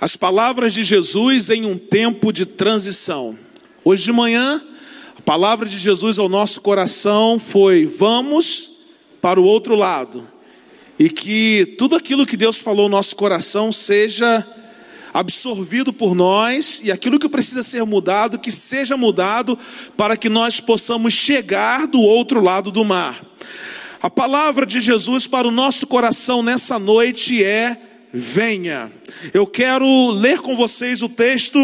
As palavras de Jesus em um tempo de transição. Hoje de manhã, a palavra de Jesus ao nosso coração foi: vamos para o outro lado. E que tudo aquilo que Deus falou no nosso coração seja absorvido por nós e aquilo que precisa ser mudado, que seja mudado para que nós possamos chegar do outro lado do mar. A palavra de Jesus para o nosso coração nessa noite é: venha. Eu quero ler com vocês o texto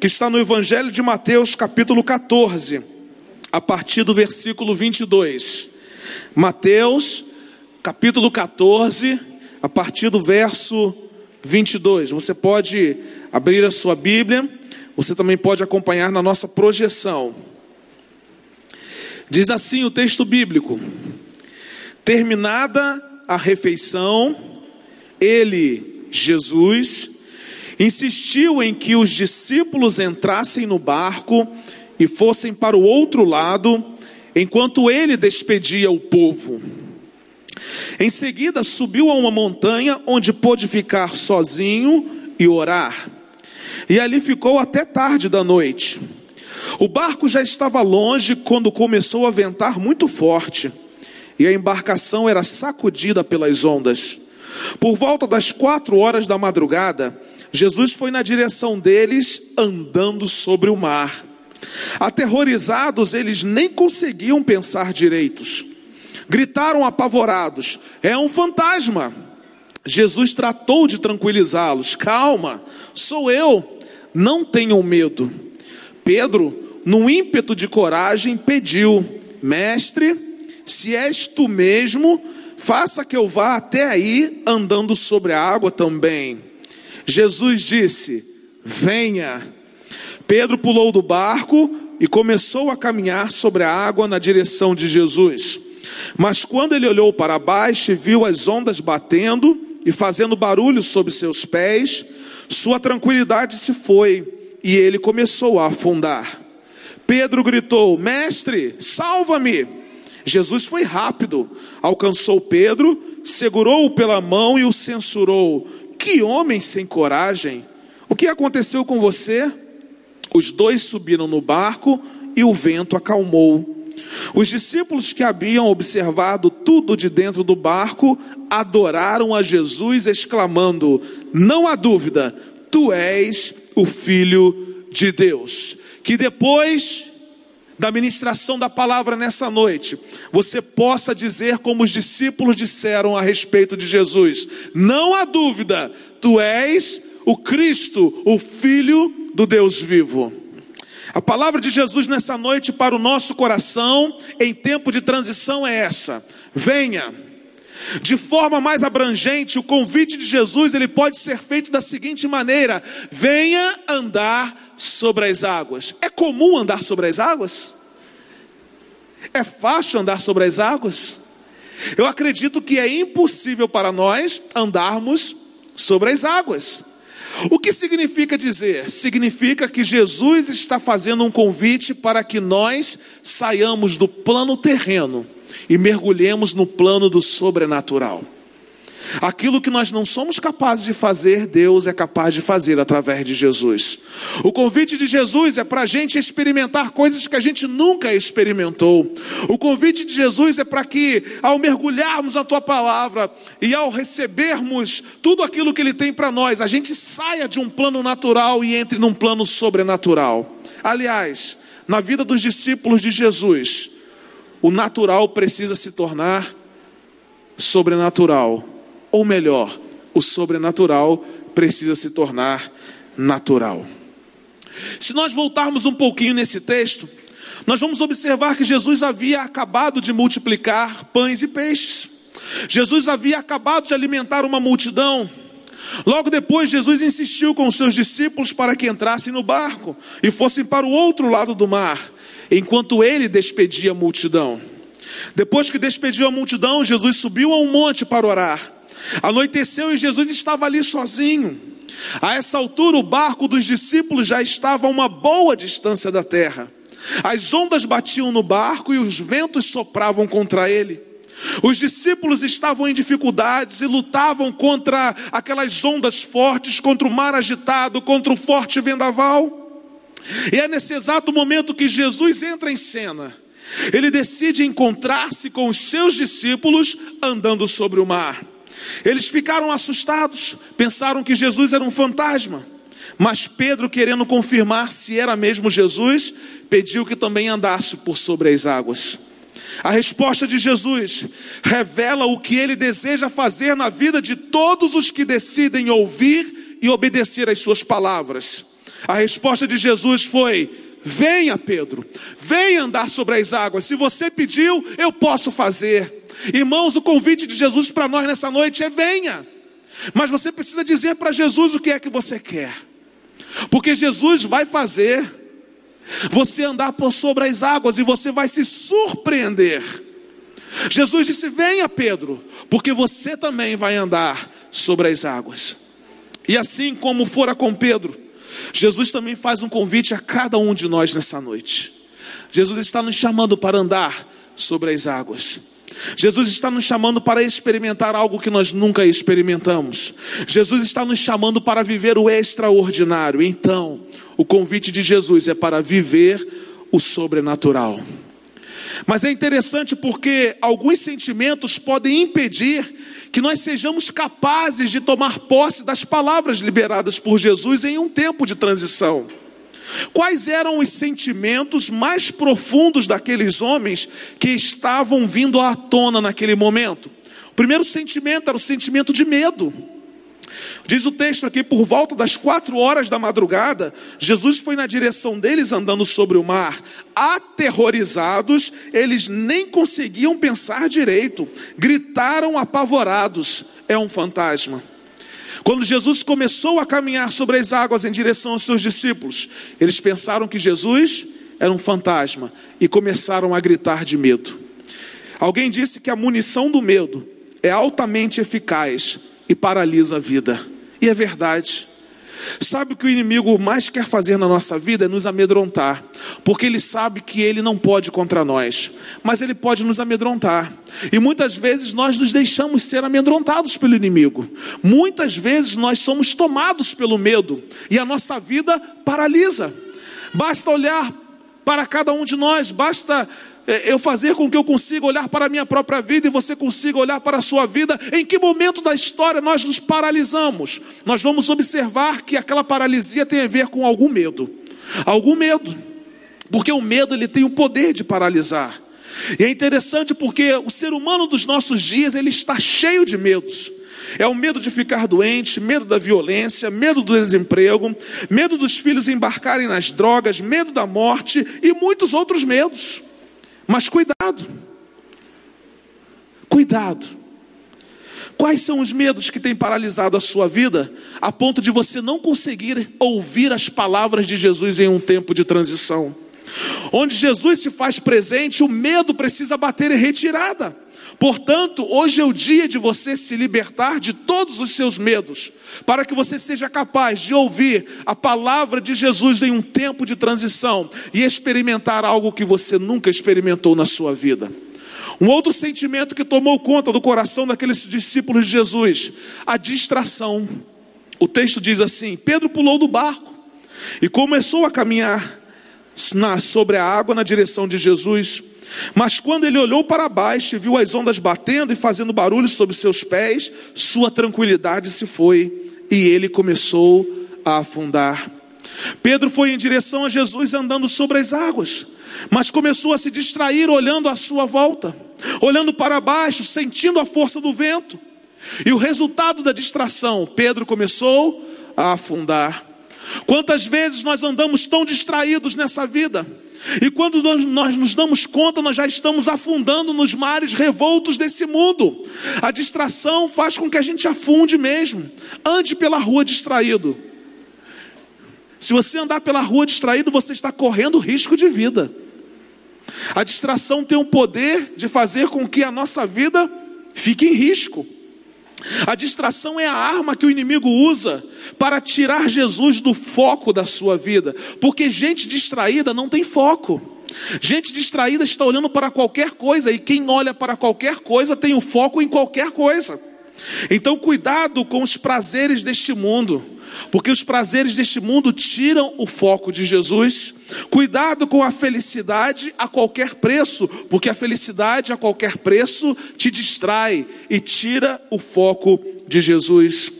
que está no Evangelho de Mateus, capítulo 14, a partir do versículo 22. Mateus, capítulo 14, a partir do verso 22. Você pode abrir a sua Bíblia, você também pode acompanhar na nossa projeção. Diz assim o texto bíblico: Terminada a refeição, ele, Jesus, insistiu em que os discípulos entrassem no barco e fossem para o outro lado, enquanto ele despedia o povo. Em seguida, subiu a uma montanha onde pôde ficar sozinho e orar. E ali ficou até tarde da noite. O barco já estava longe quando começou a ventar muito forte, e a embarcação era sacudida pelas ondas. Por volta das quatro horas da madrugada, Jesus foi na direção deles, andando sobre o mar. Aterrorizados, eles nem conseguiam pensar direitos. Gritaram apavorados: É um fantasma. Jesus tratou de tranquilizá-los: Calma, sou eu, não tenham medo. Pedro, num ímpeto de coragem, pediu: Mestre, se és tu mesmo, faça que eu vá até aí andando sobre a água também. Jesus disse: Venha. Pedro pulou do barco e começou a caminhar sobre a água na direção de Jesus. Mas quando ele olhou para baixo e viu as ondas batendo e fazendo barulho sobre seus pés, sua tranquilidade se foi e ele começou a afundar. Pedro gritou: Mestre, salva-me! Jesus foi rápido, alcançou Pedro, segurou-o pela mão e o censurou: Que homem sem coragem! O que aconteceu com você? Os dois subiram no barco e o vento acalmou. Os discípulos que haviam observado tudo de dentro do barco adoraram a Jesus, exclamando: Não há dúvida, tu és o Filho de Deus. Que depois da ministração da palavra nessa noite, você possa dizer como os discípulos disseram a respeito de Jesus: Não há dúvida, tu és o Cristo, o Filho do Deus vivo. A palavra de Jesus nessa noite para o nosso coração, em tempo de transição, é essa: venha. De forma mais abrangente, o convite de Jesus ele pode ser feito da seguinte maneira: venha andar sobre as águas. É comum andar sobre as águas? É fácil andar sobre as águas? Eu acredito que é impossível para nós andarmos sobre as águas. O que significa dizer? Significa que Jesus está fazendo um convite para que nós saiamos do plano terreno e mergulhemos no plano do sobrenatural. Aquilo que nós não somos capazes de fazer, Deus é capaz de fazer através de Jesus. O convite de Jesus é para a gente experimentar coisas que a gente nunca experimentou. O convite de Jesus é para que, ao mergulharmos na tua palavra e ao recebermos tudo aquilo que Ele tem para nós, a gente saia de um plano natural e entre num plano sobrenatural. Aliás, na vida dos discípulos de Jesus, o natural precisa se tornar sobrenatural ou melhor, o sobrenatural precisa se tornar natural. Se nós voltarmos um pouquinho nesse texto, nós vamos observar que Jesus havia acabado de multiplicar pães e peixes. Jesus havia acabado de alimentar uma multidão. Logo depois, Jesus insistiu com os seus discípulos para que entrassem no barco e fossem para o outro lado do mar, enquanto ele despedia a multidão. Depois que despediu a multidão, Jesus subiu a um monte para orar. Anoiteceu e Jesus estava ali sozinho. A essa altura, o barco dos discípulos já estava a uma boa distância da terra. As ondas batiam no barco e os ventos sopravam contra ele. Os discípulos estavam em dificuldades e lutavam contra aquelas ondas fortes, contra o mar agitado, contra o forte vendaval. E é nesse exato momento que Jesus entra em cena. Ele decide encontrar-se com os seus discípulos andando sobre o mar. Eles ficaram assustados, pensaram que Jesus era um fantasma. Mas Pedro, querendo confirmar se era mesmo Jesus, pediu que também andasse por sobre as águas. A resposta de Jesus revela o que ele deseja fazer na vida de todos os que decidem ouvir e obedecer às suas palavras. A resposta de Jesus foi: Venha, Pedro, venha andar sobre as águas. Se você pediu, eu posso fazer. Irmãos, o convite de Jesus para nós nessa noite é: venha. Mas você precisa dizer para Jesus o que é que você quer, porque Jesus vai fazer você andar por sobre as águas e você vai se surpreender. Jesus disse: Venha, Pedro, porque você também vai andar sobre as águas. E assim como fora com Pedro, Jesus também faz um convite a cada um de nós nessa noite. Jesus está nos chamando para andar sobre as águas. Jesus está nos chamando para experimentar algo que nós nunca experimentamos. Jesus está nos chamando para viver o extraordinário. Então, o convite de Jesus é para viver o sobrenatural. Mas é interessante porque alguns sentimentos podem impedir que nós sejamos capazes de tomar posse das palavras liberadas por Jesus em um tempo de transição. Quais eram os sentimentos mais profundos daqueles homens que estavam vindo à tona naquele momento? O primeiro sentimento era o sentimento de medo. Diz o texto aqui, por volta das quatro horas da madrugada, Jesus foi na direção deles andando sobre o mar. Aterrorizados, eles nem conseguiam pensar direito, gritaram apavorados: é um fantasma. Quando Jesus começou a caminhar sobre as águas em direção aos seus discípulos, eles pensaram que Jesus era um fantasma e começaram a gritar de medo. Alguém disse que a munição do medo é altamente eficaz e paralisa a vida. E é verdade. Sabe o que o inimigo mais quer fazer na nossa vida é nos amedrontar, porque ele sabe que ele não pode contra nós, mas ele pode nos amedrontar. E muitas vezes nós nos deixamos ser amedrontados pelo inimigo. Muitas vezes nós somos tomados pelo medo e a nossa vida paralisa. Basta olhar para cada um de nós, basta eu fazer com que eu consiga olhar para a minha própria vida e você consiga olhar para a sua vida, em que momento da história nós nos paralisamos? Nós vamos observar que aquela paralisia tem a ver com algum medo. Algum medo. Porque o medo ele tem o poder de paralisar. E é interessante porque o ser humano dos nossos dias, ele está cheio de medos. É o medo de ficar doente, medo da violência, medo do desemprego, medo dos filhos embarcarem nas drogas, medo da morte e muitos outros medos. Mas cuidado, cuidado. Quais são os medos que têm paralisado a sua vida, a ponto de você não conseguir ouvir as palavras de Jesus em um tempo de transição? Onde Jesus se faz presente, o medo precisa bater em retirada. Portanto, hoje é o dia de você se libertar de todos os seus medos, para que você seja capaz de ouvir a palavra de Jesus em um tempo de transição e experimentar algo que você nunca experimentou na sua vida. Um outro sentimento que tomou conta do coração daqueles discípulos de Jesus, a distração. O texto diz assim: Pedro pulou do barco e começou a caminhar sobre a água na direção de Jesus. Mas quando ele olhou para baixo e viu as ondas batendo e fazendo barulho sobre seus pés, sua tranquilidade se foi e ele começou a afundar. Pedro foi em direção a Jesus andando sobre as águas, mas começou a se distrair olhando à sua volta, olhando para baixo, sentindo a força do vento. E o resultado da distração, Pedro começou a afundar. Quantas vezes nós andamos tão distraídos nessa vida? E quando nós, nos damos conta, nós já estamos afundando nos mares revoltos desse mundo. A distração faz com que a gente afunde mesmo. Ande pela rua distraído. Se você andar pela rua distraído, você está correndo risco de vida. A distração tem o poder de fazer com que a nossa vida fique em risco. A distração é a arma que o inimigo usa para tirar Jesus do foco da sua vida, porque gente distraída não tem foco. Gente distraída está olhando para qualquer coisa, e quem olha para qualquer coisa tem o foco em qualquer coisa. Então, cuidado com os prazeres deste mundo, porque os prazeres deste mundo tiram o foco de Jesus. Cuidado com a felicidade a qualquer preço, porque a felicidade a qualquer preço te distrai e tira o foco de Jesus.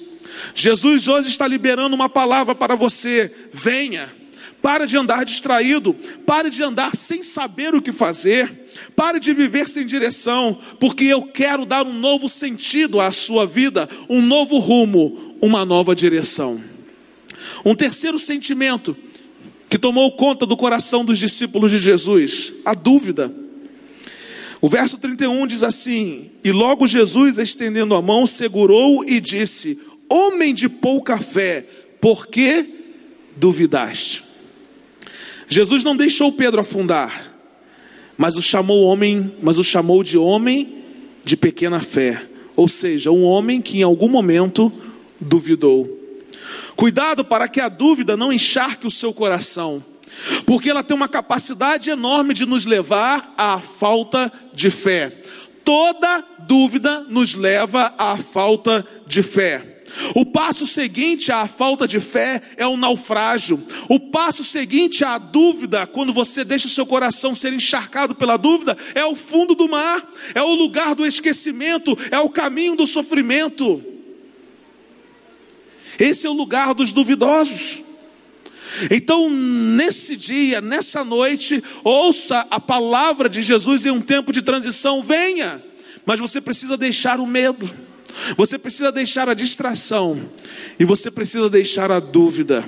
Jesus hoje está liberando uma palavra para você: venha. Pare de andar distraído, pare de andar sem saber o que fazer, pare de viver sem direção, porque eu quero dar um novo sentido à sua vida, um novo rumo, uma nova direção. Um terceiro sentimento que tomou conta do coração dos discípulos de Jesus, a dúvida. O verso 31 diz assim: E logo Jesus, estendendo a mão, segurou e disse: Homem de pouca fé, por que duvidaste? Jesus não deixou Pedro afundar, mas o chamou homem, mas o chamou de homem de pequena fé, ou seja, um homem que em algum momento duvidou. Cuidado para que a dúvida não encharque o seu coração, porque ela tem uma capacidade enorme de nos levar à falta de fé. Toda dúvida nos leva à falta de fé. O passo seguinte à falta de fé é o naufrágio. O passo seguinte à dúvida, quando você deixa o seu coração ser encharcado pela dúvida, é o fundo do mar, é o lugar do esquecimento, é o caminho do sofrimento. Esse é o lugar dos duvidosos. Então, nesse dia, nessa noite, ouça a palavra de Jesus em um tempo de transição, venha, mas você precisa deixar o medo. Você precisa deixar a distração e você precisa deixar a dúvida.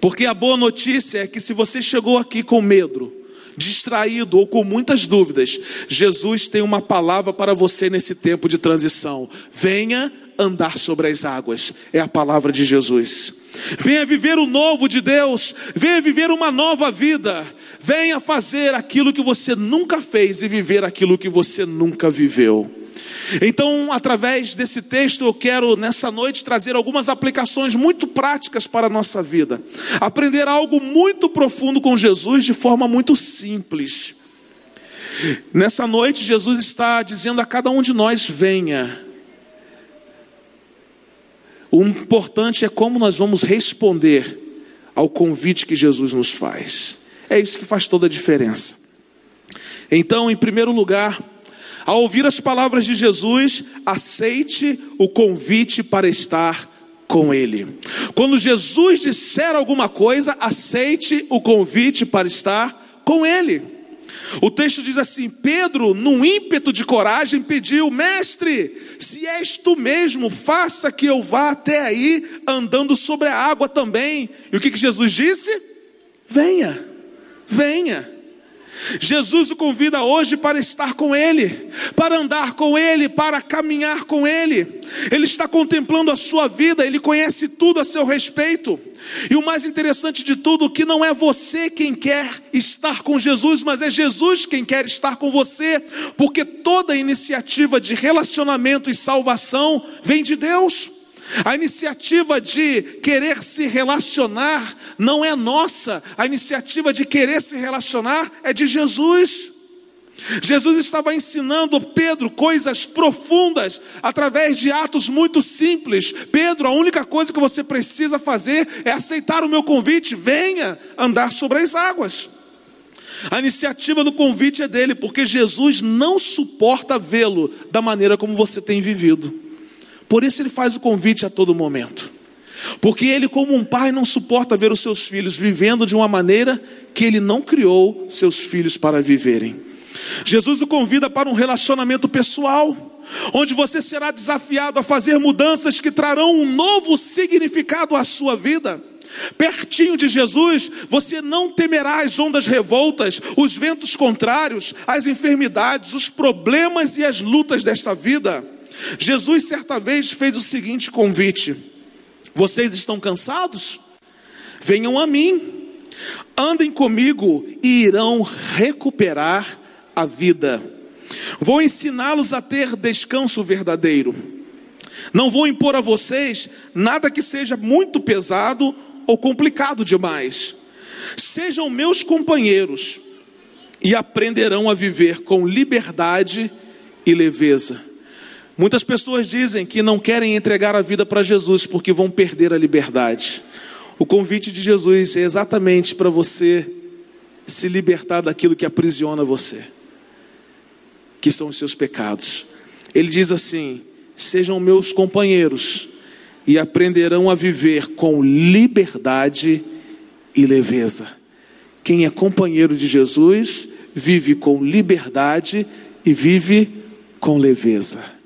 Porque a boa notícia é que se você chegou aqui com medo, distraído ou com muitas dúvidas, Jesus tem uma palavra para você nesse tempo de transição. Venha andar sobre as águas, é a palavra de Jesus. Venha viver o novo de Deus, venha viver uma nova vida, venha fazer aquilo que você nunca fez e viver aquilo que você nunca viveu. Então, através desse texto, eu quero nessa noite trazer algumas aplicações muito práticas para a nossa vida. Aprender algo muito profundo com Jesus de forma muito simples. Nessa noite, Jesus está dizendo a cada um de nós: venha. O importante é como nós vamos responder ao convite que Jesus nos faz. É isso que faz toda a diferença. Então, em primeiro lugar, ao ouvir as palavras de Jesus, aceite o convite para estar com Ele. Quando Jesus disser alguma coisa, aceite o convite para estar com Ele. O texto diz assim: Pedro, num ímpeto de coragem, pediu: Mestre, se és tu mesmo, faça que eu vá até aí andando sobre a água também. E o que, que Jesus disse? Venha, venha. Jesus o convida hoje para estar com Ele, para andar com Ele, para caminhar com Ele. Ele está contemplando a sua vida, Ele conhece tudo a seu respeito. E o mais interessante de tudo, que não é você quem quer estar com Jesus, mas é Jesus quem quer estar com você, porque toda iniciativa de relacionamento e salvação vem de Deus. A iniciativa de querer se relacionar não é nossa, a iniciativa de querer se relacionar é de Jesus. Jesus estava ensinando Pedro coisas profundas através de atos muito simples. Pedro, a única coisa que você precisa fazer é aceitar o meu convite, venha andar sobre as águas. A iniciativa do convite é dele, porque Jesus não suporta vê-lo da maneira como você tem vivido. Por isso ele faz o convite a todo momento. Porque ele, como um pai, não suporta ver os seus filhos vivendo de uma maneira que ele não criou seus filhos para viverem. Jesus o convida para um relacionamento pessoal, onde você será desafiado a fazer mudanças que trarão um novo significado à sua vida. Pertinho de Jesus, você não temerá as ondas revoltas, os ventos contrários, as enfermidades, os problemas e as lutas desta vida. Jesus certa vez fez o seguinte convite: Vocês estão cansados? Venham a mim, andem comigo e irão recuperar a vida. Vou ensiná-los a ter descanso verdadeiro. Não vou impor a vocês nada que seja muito pesado ou complicado demais. Sejam meus companheiros, e aprenderão a viver com liberdade e leveza. Muitas pessoas dizem que não querem entregar a vida para Jesus porque vão perder a liberdade. O convite de Jesus é exatamente para você se libertar daquilo que aprisiona você, que são os seus pecados. Ele diz assim: sejam meus companheiros e aprenderão a viver com liberdade e leveza. Quem é companheiro de Jesus vive com liberdade e vive com leveza.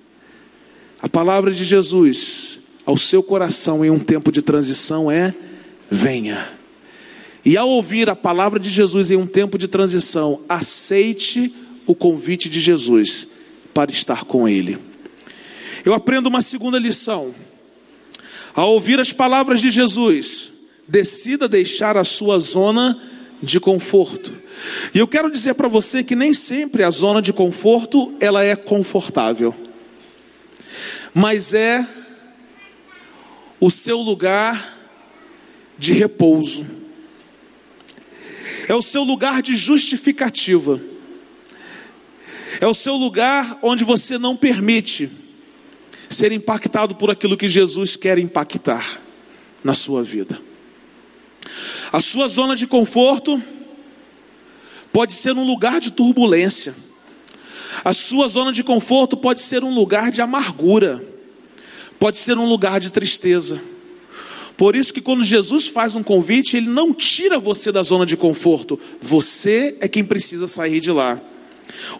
A palavra de Jesus ao seu coração em um tempo de transição é: venha. E ao ouvir a palavra de Jesus em um tempo de transição, aceite o convite de Jesus para estar com Ele. Eu aprendo uma segunda lição. Ao ouvir as palavras de Jesus, decida deixar a sua zona de conforto. E eu quero dizer para você que nem sempre a zona de conforto ela é confortável mas é o seu lugar de repouso, é o seu lugar de justificativa, é o seu lugar onde você não permite ser impactado por aquilo que Jesus quer impactar na sua vida. A sua zona de conforto pode ser um lugar de turbulência. A sua zona de conforto pode ser um lugar de amargura, pode ser um lugar de tristeza. Por isso que quando Jesus faz um convite, ele não tira você da zona de conforto, você é quem precisa sair de lá.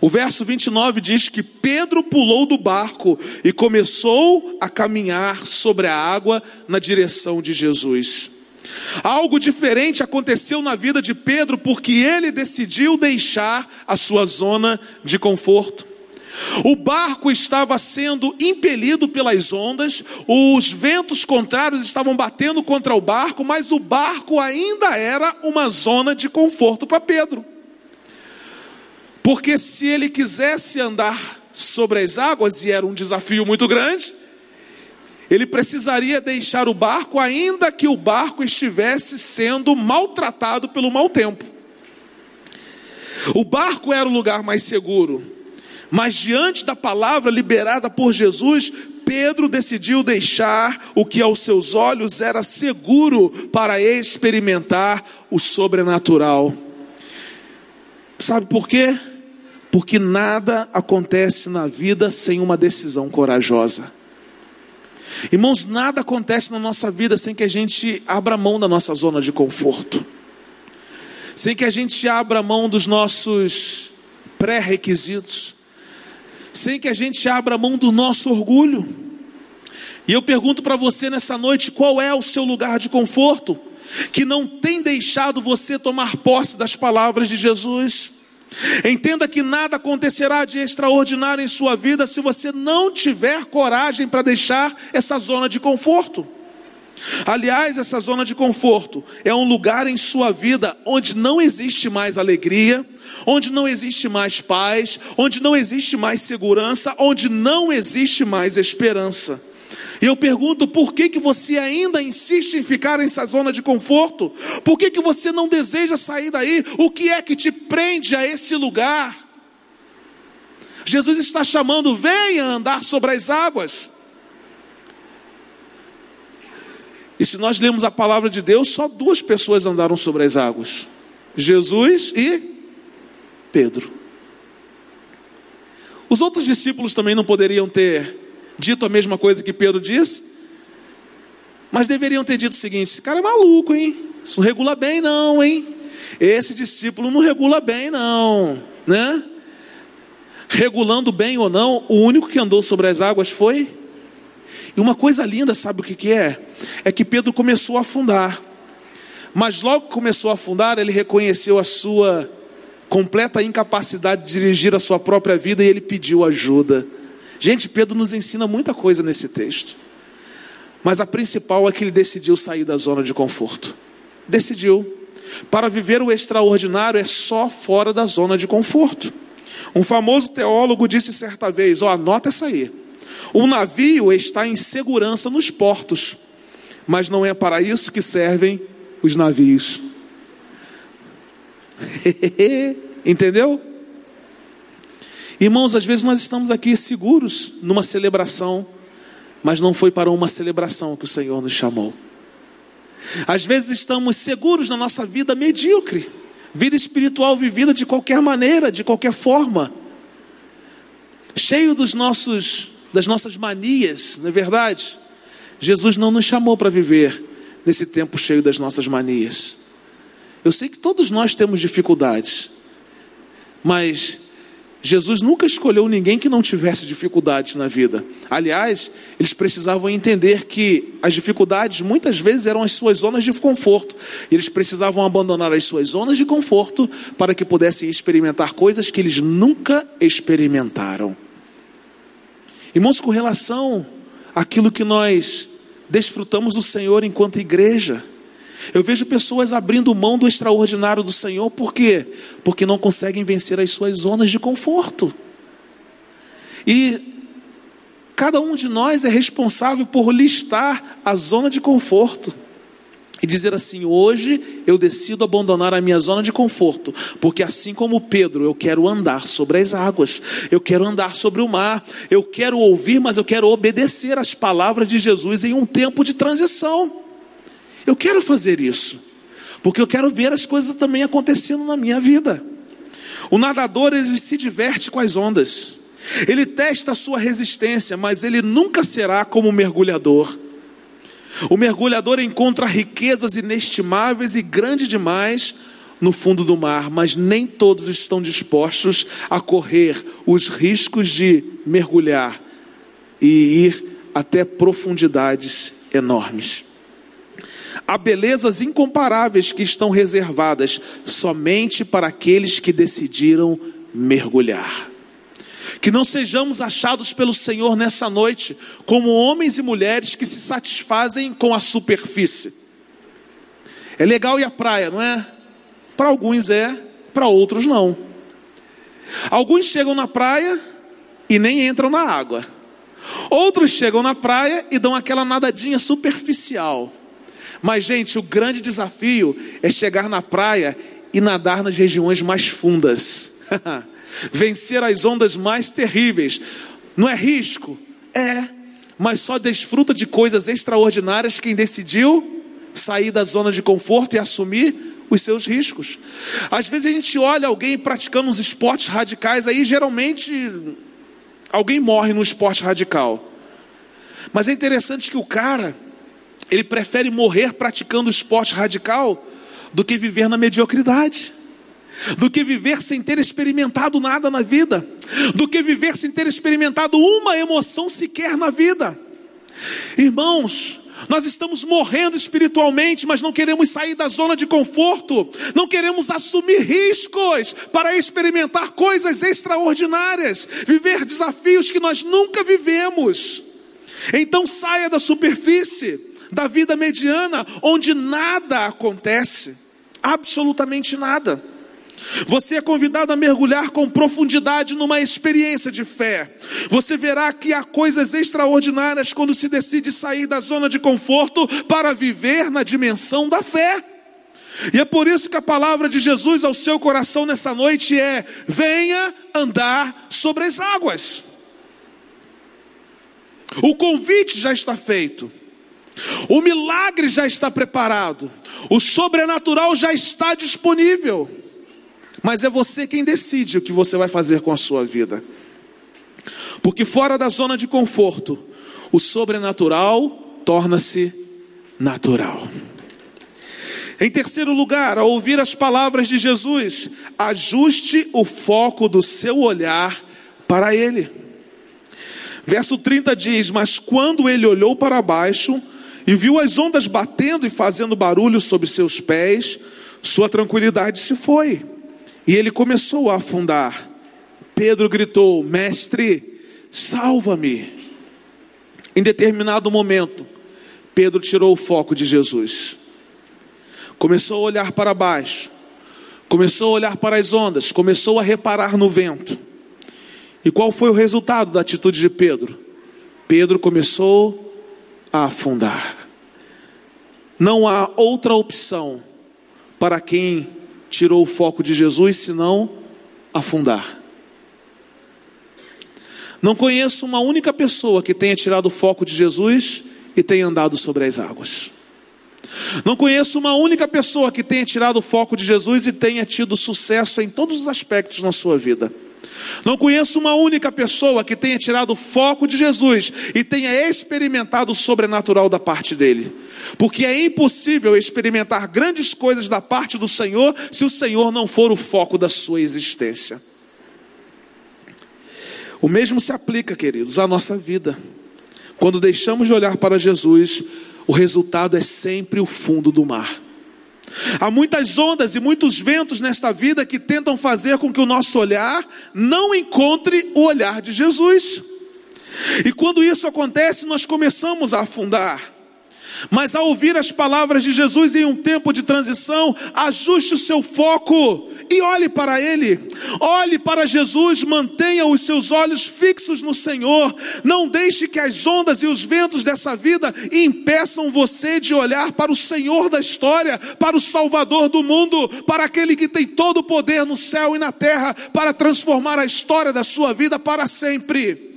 O verso 29 diz que Pedro pulou do barco e começou a caminhar sobre a água na direção de Jesus. Algo diferente aconteceu na vida de Pedro porque ele decidiu deixar a sua zona de conforto. O barco estava sendo impelido pelas ondas, os ventos contrários estavam batendo contra o barco, mas o barco ainda era uma zona de conforto para Pedro. Porque se ele quisesse andar sobre as águas, e era um desafio muito grande, ele precisaria deixar o barco, ainda que o barco estivesse sendo maltratado pelo mau tempo. O barco era o lugar mais seguro, mas diante da palavra liberada por Jesus, Pedro decidiu deixar o que aos seus olhos era seguro para experimentar o sobrenatural. Sabe por quê? Porque nada acontece na vida sem uma decisão corajosa. Irmãos, nada acontece na nossa vida sem que a gente abra mão da nossa zona de conforto, sem que a gente abra mão dos nossos pré-requisitos, sem que a gente abra mão do nosso orgulho. E eu pergunto para você nessa noite: qual é o seu lugar de conforto que não tem deixado você tomar posse das palavras de Jesus? Entenda que nada acontecerá de extraordinário em sua vida se você não tiver coragem para deixar essa zona de conforto. Aliás, essa zona de conforto é um lugar em sua vida onde não existe mais alegria, onde não existe mais paz, onde não existe mais segurança, onde não existe mais esperança. E eu pergunto, por que, que você ainda insiste em ficar nessa zona de conforto? Por que, que você não deseja sair daí? O que é que te prende a esse lugar? Jesus está chamando, venha andar sobre as águas. E se nós lemos a palavra de Deus, só duas pessoas andaram sobre as águas: Jesus e Pedro. Os outros discípulos também não poderiam ter dito a mesma coisa que Pedro disse, mas deveriam ter dito o seguinte: esse cara é maluco, hein? Isso não regula bem, não, hein? Esse discípulo não regula bem, não, né? Regulando bem ou não, o único que andou sobre as águas foi. E uma coisa linda, sabe o que, que é? É que Pedro começou a afundar. Mas logo que começou a afundar, ele reconheceu a sua completa incapacidade de dirigir a sua própria vida e ele pediu ajuda. Gente, Pedro nos ensina muita coisa nesse texto. Mas a principal é que ele decidiu sair da zona de conforto. Decidiu. Para viver o extraordinário é só fora da zona de conforto. Um famoso teólogo disse certa vez: ó, anota essa aí. O navio está em segurança nos portos, mas não é para isso que servem os navios. Entendeu? Irmãos, às vezes nós estamos aqui seguros numa celebração, mas não foi para uma celebração que o Senhor nos chamou. Às vezes estamos seguros na nossa vida medíocre, vida espiritual vivida de qualquer maneira, de qualquer forma, cheio dos nossos das nossas manias, não é verdade? Jesus não nos chamou para viver nesse tempo cheio das nossas manias. Eu sei que todos nós temos dificuldades, mas Jesus nunca escolheu ninguém que não tivesse dificuldades na vida. Aliás, eles precisavam entender que as dificuldades muitas vezes eram as suas zonas de conforto. Eles precisavam abandonar as suas zonas de conforto para que pudessem experimentar coisas que eles nunca experimentaram. Irmãos, com relação àquilo que nós desfrutamos do Senhor enquanto igreja, eu vejo pessoas abrindo mão do extraordinário do Senhor, por quê? Porque não conseguem vencer as suas zonas de conforto. E cada um de nós é responsável por listar a zona de conforto e dizer assim: hoje eu decido abandonar a minha zona de conforto, porque assim como Pedro, eu quero andar sobre as águas, eu quero andar sobre o mar, eu quero ouvir, mas eu quero obedecer às palavras de Jesus em um tempo de transição. Eu quero fazer isso, porque eu quero ver as coisas também acontecendo na minha vida. O nadador ele se diverte com as ondas. Ele testa a sua resistência, mas ele nunca será como o mergulhador. O mergulhador encontra riquezas inestimáveis e grandes demais no fundo do mar, mas nem todos estão dispostos a correr os riscos de mergulhar e ir até profundidades enormes. Há belezas incomparáveis que estão reservadas somente para aqueles que decidiram mergulhar. Que não sejamos achados pelo Senhor nessa noite como homens e mulheres que se satisfazem com a superfície. É legal ir à praia, não é? Para alguns é, para outros não. Alguns chegam na praia e nem entram na água. Outros chegam na praia e dão aquela nadadinha superficial. Mas, gente, o grande desafio é chegar na praia e nadar nas regiões mais fundas. Vencer as ondas mais terríveis. Não é risco? É. Mas só desfruta de coisas extraordinárias quem decidiu sair da zona de conforto e assumir os seus riscos. Às vezes a gente olha alguém praticando uns esportes radicais, aí geralmente alguém morre no esporte radical. Mas é interessante que o cara, ele prefere morrer praticando esporte radical do que viver na mediocridade, do que viver sem ter experimentado nada na vida, do que viver sem ter experimentado uma emoção sequer na vida. Irmãos, nós estamos morrendo espiritualmente, mas não queremos sair da zona de conforto, não queremos assumir riscos para experimentar coisas extraordinárias, viver desafios que nós nunca vivemos. Então saia da superfície da vida mediana, onde nada acontece, absolutamente nada. Você é convidado a mergulhar com profundidade numa experiência de fé. Você verá que há coisas extraordinárias quando se decide sair da zona de conforto para viver na dimensão da fé. E é por isso que a palavra de Jesus ao seu coração nessa noite é: venha andar sobre as águas. O convite já está feito. O milagre já está preparado, o sobrenatural já está disponível, mas é você quem decide o que você vai fazer com a sua vida. Porque fora da zona de conforto, o sobrenatural torna-se natural. Em terceiro lugar, ao ouvir as palavras de Jesus, ajuste o foco do seu olhar para Ele. Verso 30 diz: Mas quando ele olhou para baixo, e viu as ondas batendo e fazendo barulho sobre seus pés, sua tranquilidade se foi e ele começou a afundar. Pedro gritou: Mestre, salva-me. Em determinado momento, Pedro tirou o foco de Jesus, começou a olhar para baixo, começou a olhar para as ondas, começou a reparar no vento. E qual foi o resultado da atitude de Pedro? Pedro começou a afundar. Não há outra opção para quem tirou o foco de Jesus senão afundar. Não conheço uma única pessoa que tenha tirado o foco de Jesus e tenha andado sobre as águas. Não conheço uma única pessoa que tenha tirado o foco de Jesus e tenha tido sucesso em todos os aspectos na sua vida. Não conheço uma única pessoa que tenha tirado o foco de Jesus e tenha experimentado o sobrenatural da parte dele. Porque é impossível experimentar grandes coisas da parte do Senhor se o Senhor não for o foco da sua existência. O mesmo se aplica, queridos, à nossa vida. Quando deixamos de olhar para Jesus, o resultado é sempre o fundo do mar. Há muitas ondas e muitos ventos nesta vida que tentam fazer com que o nosso olhar não encontre o olhar de Jesus. E quando isso acontece, nós começamos a afundar. Mas ao ouvir as palavras de Jesus em um tempo de transição, ajuste o seu foco e olhe para Ele, olhe para Jesus, mantenha os seus olhos fixos no Senhor, não deixe que as ondas e os ventos dessa vida impeçam você de olhar para o Senhor da história, para o Salvador do mundo, para aquele que tem todo o poder no céu e na terra para transformar a história da sua vida para sempre.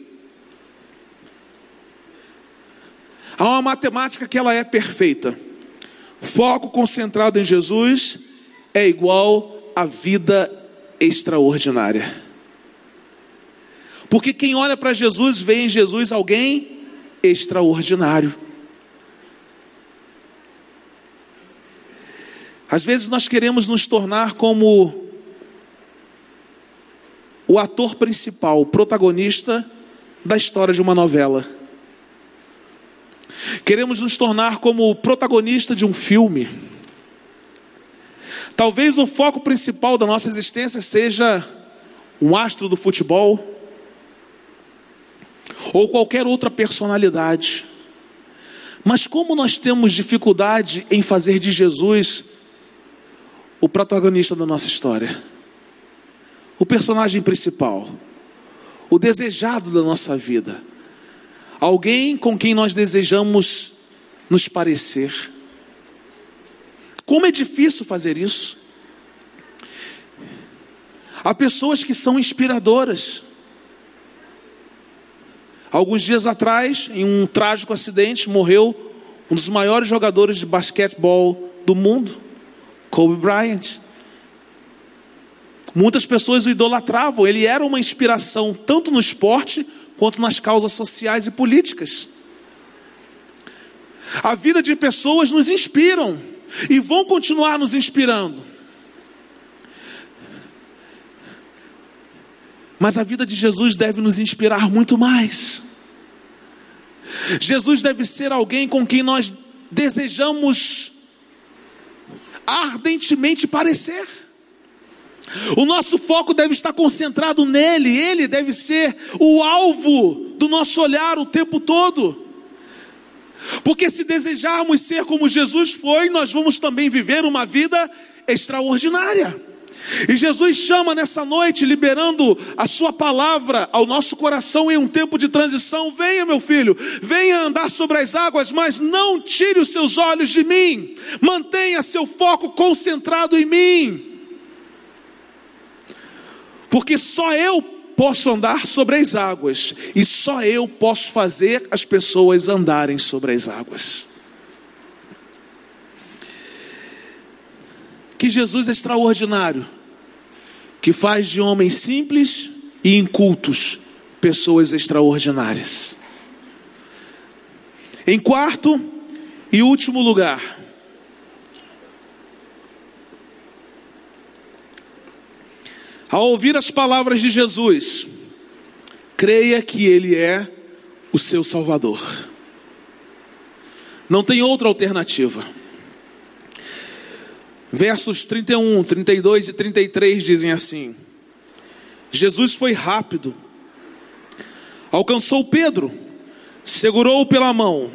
Há uma matemática que ela é perfeita. Foco concentrado em Jesus é igual a vida extraordinária. Porque quem olha para Jesus vê em Jesus alguém extraordinário. Às vezes nós queremos nos tornar como o ator principal, o protagonista da história de uma novela. Queremos nos tornar como o protagonista de um filme. Talvez o foco principal da nossa existência seja um astro do futebol ou qualquer outra personalidade. Mas como nós temos dificuldade em fazer de Jesus o protagonista da nossa história, o personagem principal, o desejado da nossa vida alguém com quem nós desejamos nos parecer. Como é difícil fazer isso. Há pessoas que são inspiradoras. Alguns dias atrás, em um trágico acidente, morreu um dos maiores jogadores de basquetebol do mundo, Kobe Bryant. Muitas pessoas o idolatravam, ele era uma inspiração tanto no esporte quanto nas causas sociais e políticas. A vida de pessoas nos inspiram e vão continuar nos inspirando. Mas a vida de Jesus deve nos inspirar muito mais. Jesus deve ser alguém com quem nós desejamos ardentemente parecer. O nosso foco deve estar concentrado nele, ele deve ser o alvo do nosso olhar o tempo todo. Porque se desejarmos ser como Jesus foi, nós vamos também viver uma vida extraordinária. E Jesus chama nessa noite, liberando a Sua palavra ao nosso coração em um tempo de transição: venha, meu filho, venha andar sobre as águas, mas não tire os seus olhos de mim, mantenha seu foco concentrado em mim porque só eu posso andar sobre as águas e só eu posso fazer as pessoas andarem sobre as águas. Que Jesus extraordinário, que faz de homens simples e incultos pessoas extraordinárias. Em quarto e último lugar, Ao ouvir as palavras de Jesus, creia que Ele é o seu Salvador. Não tem outra alternativa. Versos 31, 32 e 33 dizem assim: Jesus foi rápido, alcançou Pedro, segurou-o pela mão,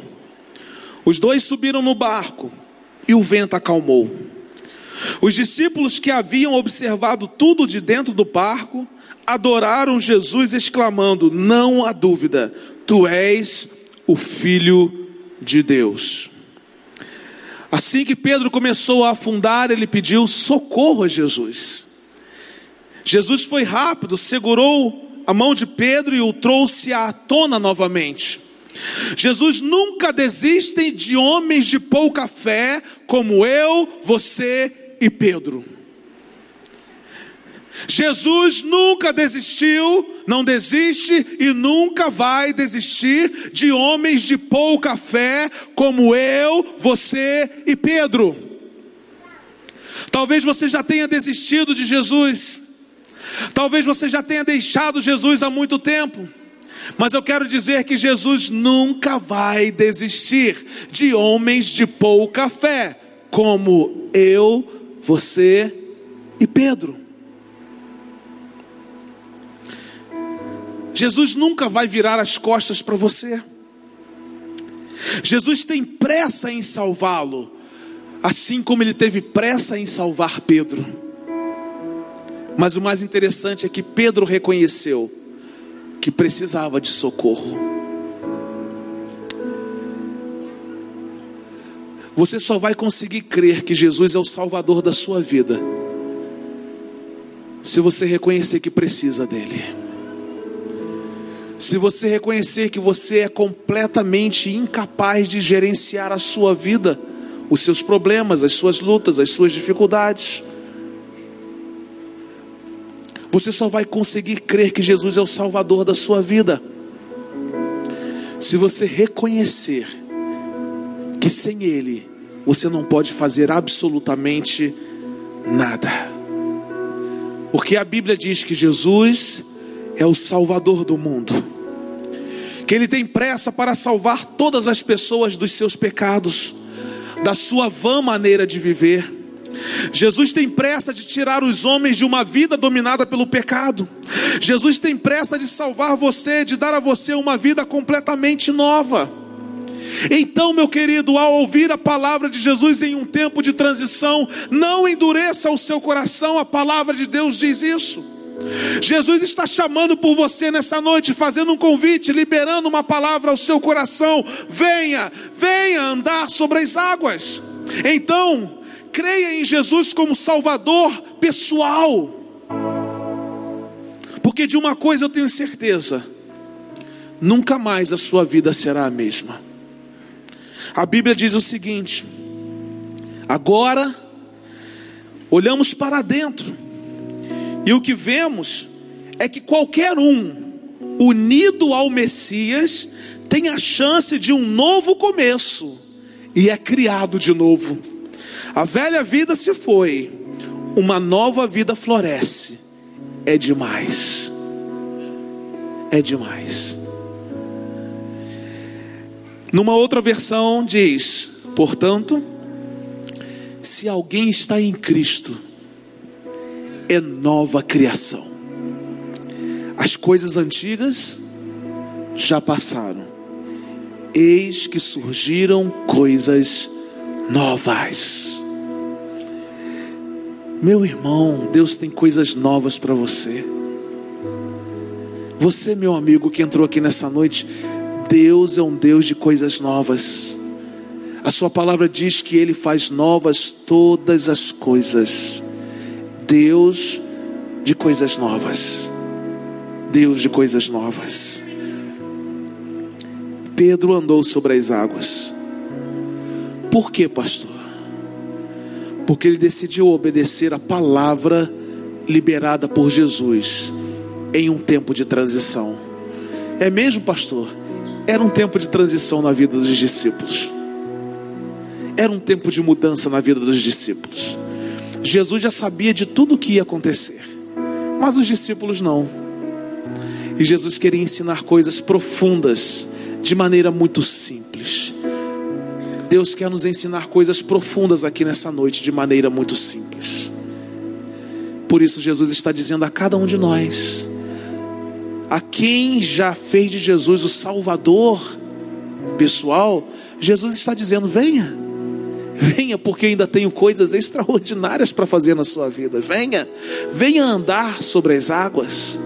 os dois subiram no barco e o vento acalmou. Os discípulos que haviam observado tudo de dentro do barco adoraram Jesus, exclamando: Não há dúvida, tu és o Filho de Deus. Assim que Pedro começou a afundar, ele pediu socorro a Jesus. Jesus foi rápido, segurou a mão de Pedro e o trouxe à tona novamente. Jesus nunca desiste de homens de pouca fé, como eu, você e Pedro. Jesus nunca desistiu, não desiste e nunca vai desistir de homens de pouca fé, como eu, você e Pedro. Talvez você já tenha desistido de Jesus, talvez você já tenha deixado Jesus há muito tempo. Mas eu quero dizer que Jesus nunca vai desistir de homens de pouca fé, como eu, você e Pedro. Jesus nunca vai virar as costas para você. Jesus tem pressa em salvá-lo, assim como ele teve pressa em salvar Pedro. Mas o mais interessante é que Pedro reconheceu que precisava de socorro. Você só vai conseguir crer que Jesus é o Salvador da sua vida se você reconhecer que precisa dele. Se você reconhecer que você é completamente incapaz de gerenciar a sua vida, os seus problemas, as suas lutas, as suas dificuldades, você só vai conseguir crer que Jesus é o Salvador da sua vida. Se você reconhecer que sem Ele você não pode fazer absolutamente nada. Porque a Bíblia diz que Jesus é o Salvador do mundo que Ele tem pressa para salvar todas as pessoas dos seus pecados, da sua vã maneira de viver. Jesus tem pressa de tirar os homens de uma vida dominada pelo pecado. Jesus tem pressa de salvar você, de dar a você uma vida completamente nova. Então, meu querido, ao ouvir a palavra de Jesus em um tempo de transição, não endureça o seu coração, a palavra de Deus diz isso. Jesus está chamando por você nessa noite, fazendo um convite, liberando uma palavra ao seu coração. Venha, venha andar sobre as águas. Então, creia em Jesus como Salvador pessoal. Porque de uma coisa eu tenho certeza: nunca mais a sua vida será a mesma. A Bíblia diz o seguinte: agora olhamos para dentro e o que vemos é que qualquer um unido ao Messias tem a chance de um novo começo e é criado de novo. A velha vida se foi, uma nova vida floresce. É demais. É demais. Numa outra versão diz: portanto, se alguém está em Cristo, é nova criação. As coisas antigas já passaram, eis que surgiram coisas novas. Meu irmão, Deus tem coisas novas para você. Você, meu amigo que entrou aqui nessa noite, Deus é um Deus de coisas novas. A Sua palavra diz que Ele faz novas todas as coisas. Deus de coisas novas. Deus de coisas novas. Pedro andou sobre as águas. Por quê, pastor? Porque ele decidiu obedecer a palavra liberada por Jesus em um tempo de transição. É mesmo, pastor? Era um tempo de transição na vida dos discípulos. Era um tempo de mudança na vida dos discípulos. Jesus já sabia de tudo o que ia acontecer, mas os discípulos não. E Jesus queria ensinar coisas profundas de maneira muito simples. Deus quer nos ensinar coisas profundas aqui nessa noite de maneira muito simples. Por isso, Jesus está dizendo a cada um de nós, a quem já fez de Jesus o Salvador pessoal, Jesus está dizendo: venha. Venha, porque ainda tenho coisas extraordinárias para fazer na sua vida. Venha, venha andar sobre as águas.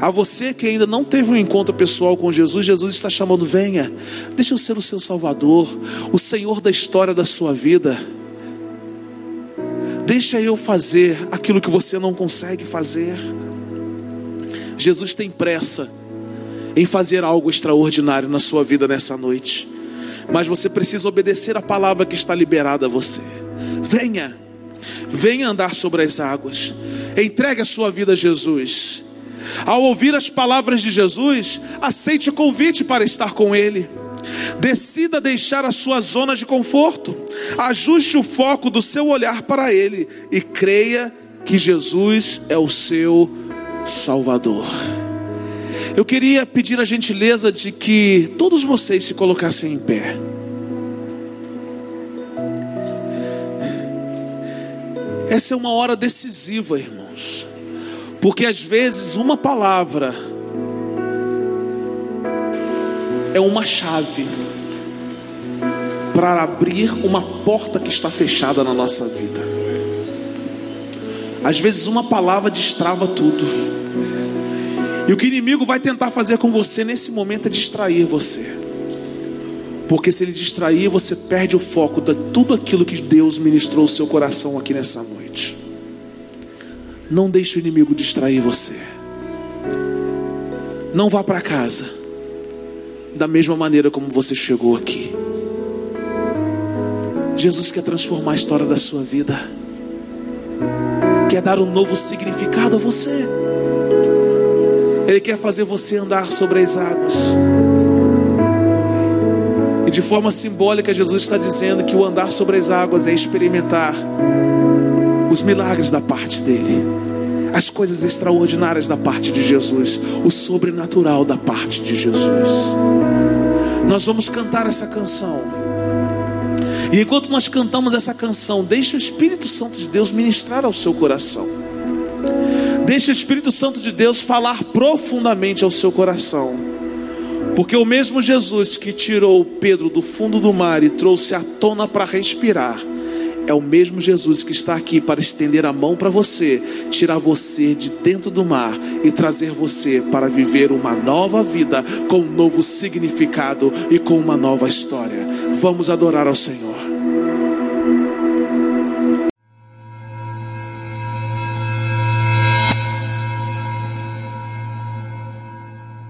A você que ainda não teve um encontro pessoal com Jesus, Jesus está chamando: venha, deixa eu ser o seu Salvador, o Senhor da história da sua vida. Deixa eu fazer aquilo que você não consegue fazer. Jesus tem pressa em fazer algo extraordinário na sua vida nessa noite, mas você precisa obedecer a palavra que está liberada a você. Venha, venha andar sobre as águas, entregue a sua vida a Jesus. Ao ouvir as palavras de Jesus, aceite o convite para estar com Ele. Decida deixar a sua zona de conforto, ajuste o foco do seu olhar para Ele e creia que Jesus é o seu Salvador. Eu queria pedir a gentileza de que todos vocês se colocassem em pé. Essa é uma hora decisiva, irmãos, porque às vezes uma palavra é uma chave para abrir uma porta que está fechada na nossa vida. Às vezes uma palavra destrava tudo. E o que o inimigo vai tentar fazer com você nesse momento é distrair você. Porque se ele distrair, você perde o foco de tudo aquilo que Deus ministrou ao seu coração aqui nessa noite. Não deixe o inimigo distrair você. Não vá para casa da mesma maneira como você chegou aqui. Jesus quer transformar a história da sua vida. Quer dar um novo significado a você. Ele quer fazer você andar sobre as águas. E de forma simbólica, Jesus está dizendo que o andar sobre as águas é experimentar os milagres da parte dele, as coisas extraordinárias da parte de Jesus, o sobrenatural da parte de Jesus. Nós vamos cantar essa canção. E enquanto nós cantamos essa canção, deixe o Espírito Santo de Deus ministrar ao seu coração. Deixe o Espírito Santo de Deus falar profundamente ao seu coração. Porque o mesmo Jesus que tirou Pedro do fundo do mar e trouxe à tona para respirar, é o mesmo Jesus que está aqui para estender a mão para você, tirar você de dentro do mar e trazer você para viver uma nova vida com um novo significado e com uma nova história. Vamos adorar ao Senhor.